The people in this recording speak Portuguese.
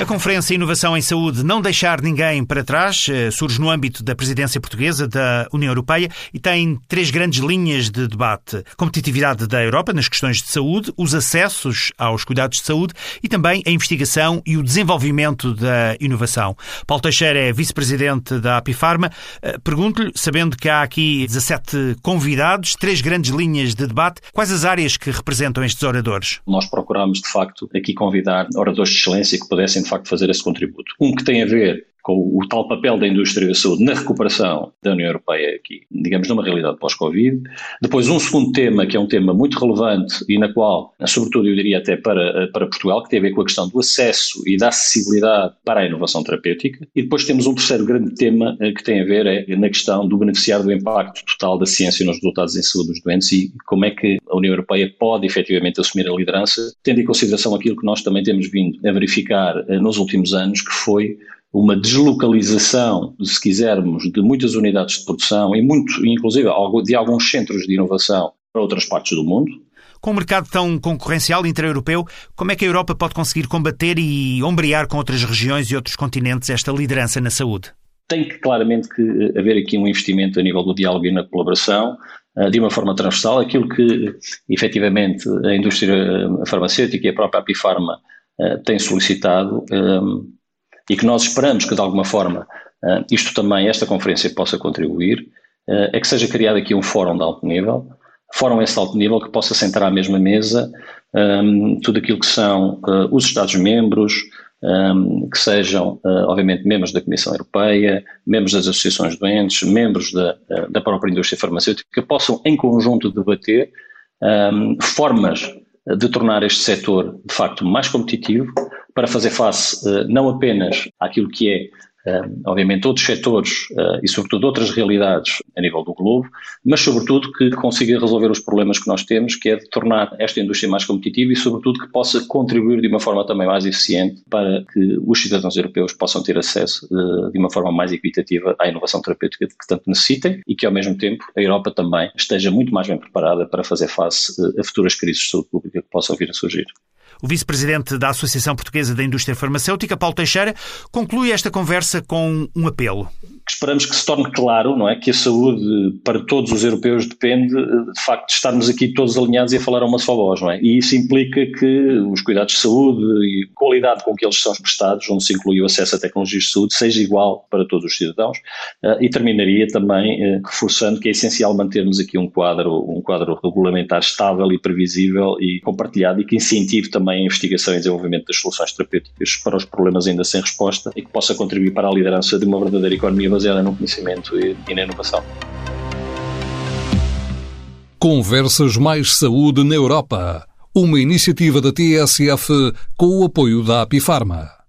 A Conferência Inovação em Saúde Não Deixar Ninguém para Trás eh, surge no âmbito da presidência portuguesa da União Europeia e tem três grandes linhas de debate. Competitividade da Europa nas questões de saúde, os acessos aos cuidados de saúde e também a investigação e o desenvolvimento da inovação. Paulo Teixeira é vice-presidente da Apifarma. Eh, pergunto-lhe, sabendo que há aqui 17 convidados, três grandes linhas de debate, quais as áreas que representam estes oradores? Nós procuramos, de facto, aqui convidar oradores de excelência que pudessem, de facto, fazer esse contributo. Um que tem a ver com o tal papel da indústria da saúde na recuperação da União Europeia aqui, digamos, numa realidade pós-Covid. Depois, um segundo tema, que é um tema muito relevante e na qual, sobretudo, eu diria até para, para Portugal, que tem a ver com a questão do acesso e da acessibilidade para a inovação terapêutica. E depois temos um terceiro grande tema eh, que tem a ver é, na questão do beneficiar do impacto total da ciência nos resultados em saúde dos doentes e como é que a União Europeia pode efetivamente assumir a liderança, tendo em consideração aquilo que nós também temos vindo a verificar eh, nos últimos anos, que foi uma deslocalização, se quisermos, de muitas unidades de produção e muito, inclusive de alguns centros de inovação para outras partes do mundo. Com um mercado tão concorrencial intra-europeu, como é que a Europa pode conseguir combater e ombrear com outras regiões e outros continentes esta liderança na saúde? Tem que claramente que eh, haver aqui um investimento a nível do diálogo e na colaboração, eh, de uma forma transversal, aquilo que efetivamente a indústria eh, farmacêutica e a própria Apifarma têm solicitado e que nós esperamos que de alguma forma uh, isto também, esta conferência possa contribuir, uh, é que seja criado aqui um fórum de alto nível, fórum esse de alto nível que possa sentar à mesma mesa um, tudo aquilo que são uh, os Estados-membros, um, que sejam, obviamente, membros da Comissão Europeia, membros das associações doentes, membros da, da própria indústria farmacêutica, que possam em conjunto debater um, formas de tornar este setor, de facto, mais competitivo, para fazer face uh, não apenas àquilo que é, uh, obviamente, outros setores uh, e, sobretudo, outras realidades a nível do globo, mas, sobretudo, que consiga resolver os problemas que nós temos, que é de tornar esta indústria mais competitiva e, sobretudo, que possa contribuir de uma forma também mais eficiente para que os cidadãos europeus possam ter acesso de uma forma mais equitativa à inovação terapêutica que tanto necessitem e que, ao mesmo tempo, a Europa também esteja muito mais bem preparada para fazer face a futuras crises de saúde pública que possam vir a surgir. O vice-presidente da Associação Portuguesa da Indústria Farmacêutica, Paulo Teixeira, conclui esta conversa com um apelo esperamos que se torne claro, não é, que a saúde para todos os europeus depende de facto de estarmos aqui todos alinhados e a falar a uma só voz, não é? E isso implica que os cuidados de saúde e a qualidade com que eles são prestados, onde se inclui o acesso a tecnologias de saúde, seja igual para todos os cidadãos. Uh, e terminaria também uh, reforçando que é essencial mantermos aqui um quadro, um quadro regulamentar estável e previsível e compartilhado e que incentive também a investigação e desenvolvimento das soluções terapêuticas para os problemas ainda sem resposta e que possa contribuir para a liderança de uma verdadeira economia baseada no conhecimento e, e na inovação. Conversas Mais Saúde na Europa. Uma iniciativa da TSF com o apoio da Apifarma.